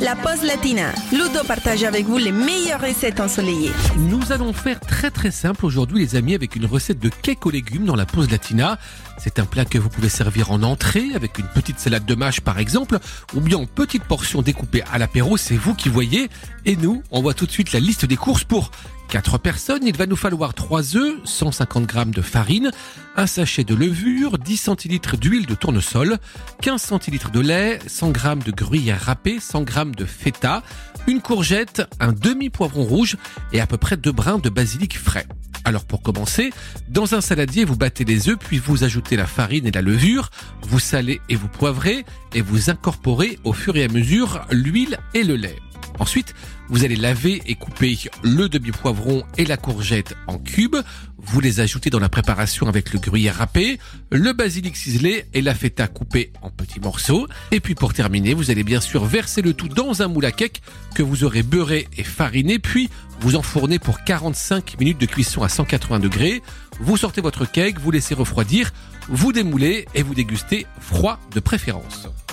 la pause latina. Ludo partage avec vous les meilleures recettes ensoleillées. Nous allons faire très très simple aujourd'hui les amis avec une recette de cake aux légumes dans la pause latina. C'est un plat que vous pouvez servir en entrée avec une petite salade de mâche par exemple ou bien en petites portions découpées à l'apéro, c'est vous qui voyez. Et nous, on voit tout de suite la liste des courses pour 4 personnes, il va nous falloir 3 œufs, 150 g de farine, un sachet de levure, 10 centilitres d'huile de tournesol, 15 centilitres de lait, 100 g de gruyère râpée, 100 g de feta, une courgette, un demi-poivron rouge et à peu près 2 brins de basilic frais. Alors pour commencer, dans un saladier, vous battez les œufs, puis vous ajoutez la farine et la levure, vous salez et vous poivrez, et vous incorporez au fur et à mesure l'huile et le lait. Ensuite, vous allez laver et couper le demi-poivron et la courgette en cubes. Vous les ajoutez dans la préparation avec le gruyère râpé, le basilic ciselé et la feta coupée en petits morceaux. Et puis pour terminer, vous allez bien sûr verser le tout dans un moule à cake que vous aurez beurré et fariné, puis vous enfournez pour 45 minutes de cuisson à 180 degrés. Vous sortez votre cake, vous laissez refroidir, vous démoulez et vous dégustez froid de préférence.